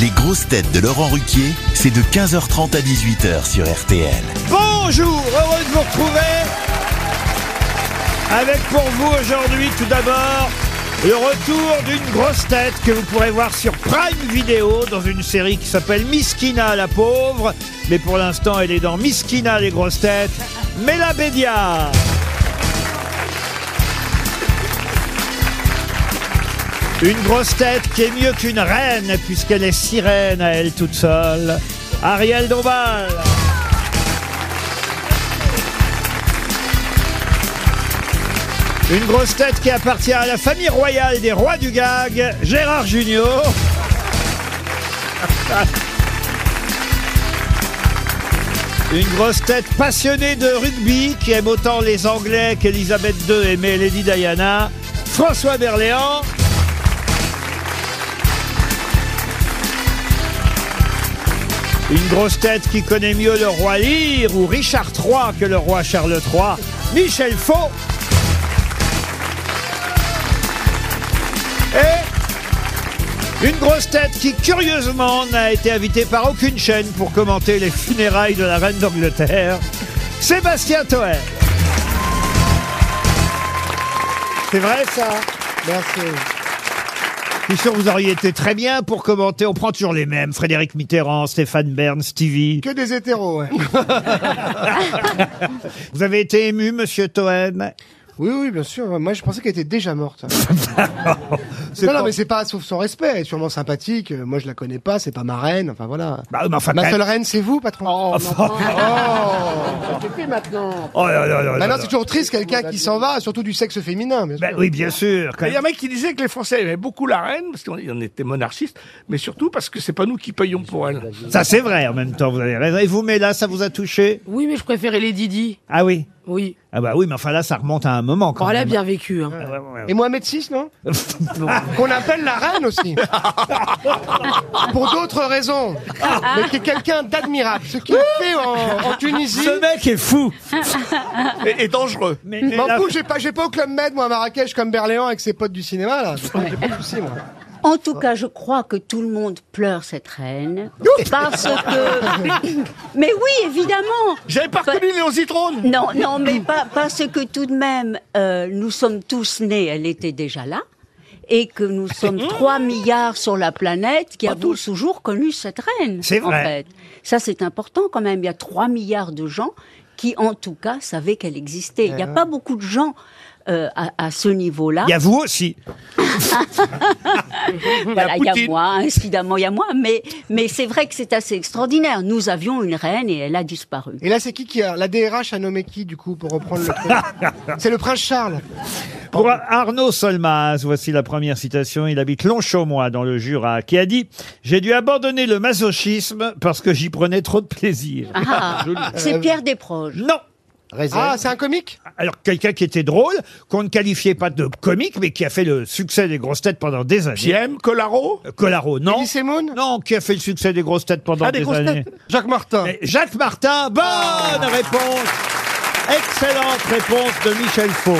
Les grosses têtes de Laurent Ruquier, c'est de 15h30 à 18h sur RTL. Bonjour, heureux de vous retrouver. Avec pour vous aujourd'hui tout d'abord le retour d'une grosse tête que vous pourrez voir sur Prime Video dans une série qui s'appelle Miskina la pauvre. Mais pour l'instant elle est dans Miskina les grosses têtes. Mela Bédia. Une grosse tête qui est mieux qu'une reine puisqu'elle est sirène à elle toute seule. Ariel Dombal. Une grosse tête qui appartient à la famille royale des rois du gag, Gérard Junior. Une grosse tête passionnée de rugby qui aime autant les Anglais qu'Elisabeth II aimait Lady Diana, François Berléand. Une grosse tête qui connaît mieux le roi Lear ou Richard III que le roi Charles III, Michel Faux. Et une grosse tête qui, curieusement, n'a été invitée par aucune chaîne pour commenter les funérailles de la reine d'Angleterre, Sébastien Toer. C'est vrai ça? Merci. Je suis sûr que vous auriez été très bien pour commenter. On prend toujours les mêmes. Frédéric Mitterrand, Stéphane Bern, Stevie. Que des hétéros, ouais. Vous avez été ému, monsieur Toen? Oui, oui, bien sûr. Moi, je pensais qu'elle était déjà morte. C'est non, pas- non, mais c'est pas sauf son respect. Elle est sûrement sympathique. Euh, Moi, je la connais pas. C'est pas ma reine. Enfin, voilà. Bah, mais enfin, Ma quand seule reine, c'est vous, patron. Oh, maintenant. Oh là là là là non, là. c'est toujours triste, quelqu'un qui s'en va, surtout du sexe féminin, bien sûr. Ben oui, bien sûr. quand Il y a un mec qui disait que les Français aimaient beaucoup la reine, parce qu'on on était monarchistes, mais surtout parce que c'est pas nous qui payons pour elle. Ça, c'est vrai en même temps. Vous avez raison. Et vous, mais là, ça vous a touché? Oui, mais je préférais les Didi. Ah oui. Oui. Ah bah oui, mais enfin là, ça remonte à un moment quand Oh, elle a même. bien vécu. Hein. Ouais. Et Mohamed VI, non Qu'on appelle la reine aussi. Pour d'autres raisons. Mais qui est quelqu'un d'admirable. Ce qu'il fait en, en Tunisie. Ce mec est fou. Et, et dangereux. Mais, mais M'en la- fous, j'ai pas, j'ai pas au Club Med, moi, à Marrakech, comme Berléand avec ses potes du cinéma, là. J'ai pas de soucis, moi. En tout cas, je crois que tout le monde pleure cette reine. Parce que. Mais oui, évidemment J'avais pas reconnu Léon Zitrone Non, non, mais pas, parce que tout de même, euh, nous sommes tous nés, elle était déjà là. Et que nous sommes 3 milliards sur la planète qui avons toujours connu cette reine. C'est en vrai. fait. Ça, c'est important quand même. Il y a 3 milliards de gens qui, en tout cas, savaient qu'elle existait. Il n'y a pas beaucoup de gens euh, à, à ce niveau-là. Il y a vous aussi. Voilà, il y a moi, évidemment, il y a moi, mais, mais c'est vrai que c'est assez extraordinaire. Nous avions une reine et elle a disparu. Et là, c'est qui qui a, la DRH a nommé qui, du coup, pour reprendre le truc? C'est le prince Charles. Pour Arnaud Solmaz, voici la première citation. Il habite Longchaumois dans le Jura, qui a dit « J'ai dû abandonner le masochisme parce que j'y prenais trop de plaisir. Ah, c'est Pierre Desproges. Non Ah, c'est un comique? alors quelqu'un qui était drôle, qu'on ne qualifiait pas de comique, mais qui a fait le succès des grosses têtes pendant des années. JM, Colaro Euh, Colaro, non. Elie Semoun Non, qui a fait le succès des grosses têtes pendant Ah, des des grosses années. têtes. Jacques Martin. Jacques Martin, bonne réponse. Excellente réponse de Michel Faux.